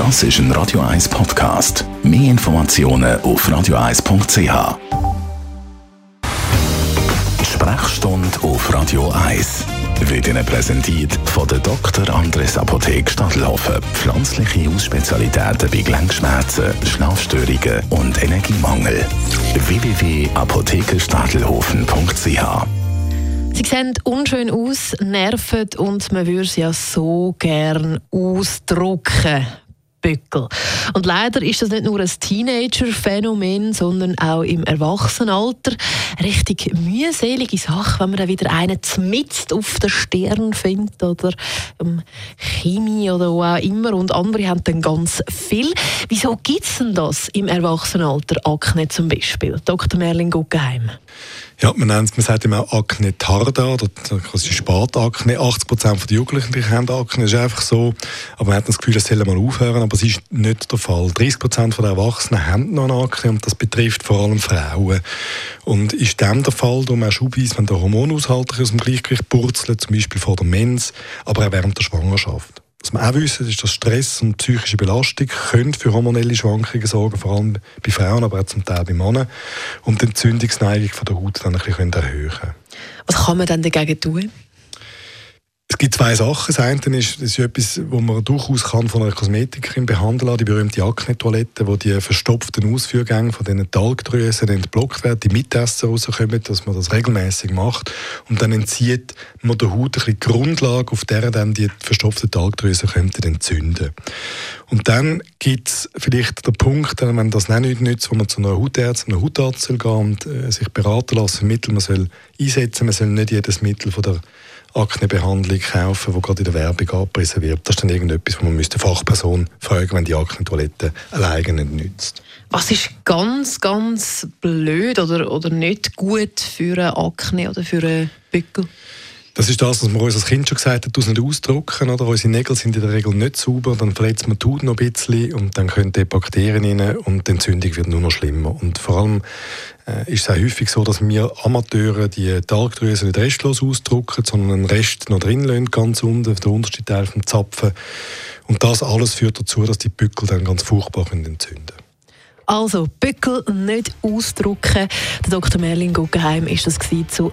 Das ist ein Radio 1 Podcast. Mehr Informationen auf radio1.ch. Sprechstunde auf Radio 1 wird Ihnen präsentiert von der Dr. Andres Apotheke Stadtlaufen. Pflanzliche Ausspezialitäten bei Gelenkschmerzen, Schlafstörungen und Energiemangel. www.apothekerstadelhofen.ch Sie sehen unschön aus, nerven und man würde sie ja so gern ausdrucken. Bückel. Und leider ist das nicht nur ein Teenager-Phänomen, sondern auch im Erwachsenenalter. Richtig mühselige Sache, wenn man dann wieder einen zmitzt auf der Stirn findet oder ähm, Chemie oder wo auch immer. Und andere haben dann ganz viel. Wieso gibt es denn das im Erwachsenenalter? Akne zum Beispiel. Dr. Merlin Guggenheim. Ja, man, nennt, man sagt immer Akne tarda oder quasi Spatakne. 80 Prozent der Jugendlichen haben Akne, das ist einfach so. Aber man hat das Gefühl, das soll mal aufhören, aber es ist nicht der Fall. 30 Prozent der Erwachsenen haben noch eine Akne und das betrifft vor allem Frauen. Und ist dem der Fall, darum auch schubweise, wenn der Hormonaushalt aus dem Gleichgewicht purzelt, zum Beispiel vor der Mens, aber auch während der Schwangerschaft. Was wir auch wissen, ist, dass Stress und psychische Belastung können für hormonelle Schwankungen sorgen, vor allem bei Frauen, aber auch zum Teil bei Männern, und die Entzündungsneigung der Haut dann ein bisschen erhöhen Was kann man dann dagegen tun? Gibt zwei Sachen. Das eine ist, das ist etwas, wo man durchaus kann von einer Kosmetikerin behandeln kann, die berühmte Akne-Toilette, wo die verstopften Ausführgänge von diesen Talgdrüsen entblockt werden, die Mitessen rauskommen, dass man das regelmäßig macht. Und dann entzieht man der Haut ein bisschen die Grundlage, auf der dann die verstopften Talgdrüsen entzünden. Und dann gibt es vielleicht den Punkt, wenn man das nicht nützt, wo man zu einer Hautärztin, einem Hautarzt soll gehen und äh, sich beraten lassen, Mittel man soll einsetzen. Man soll nicht jedes Mittel von der Aknebehandlung kaufen, die gerade in der Werbung angepriesen wird. Das ist dann irgendetwas, wo man müsste Fachperson fragen, wenn die Akne-Toilette alleine nicht nützt. Was ist ganz, ganz blöd oder, oder nicht gut für eine Akne oder für einen Bückel? Das ist das, was man uns als Kind schon gesagt hat, nicht ausdrucken. Oder? Unsere Nägel sind in der Regel nicht sauber, dann verletzt man die Haut noch ein bisschen und dann können die Bakterien rein und die Entzündung wird nur noch schlimmer. Und vor allem äh, ist es auch häufig so, dass wir Amateure die Talgdrüse nicht restlos ausdrucken, sondern einen Rest noch drin lassen, ganz unten, der unterste Teil vom Zapfen. Und das alles führt dazu, dass die Bückel dann ganz furchtbar entzünden können. Also, Bückel nicht ausdrucken. Der Dr. Merlin Guggenheim ist das zu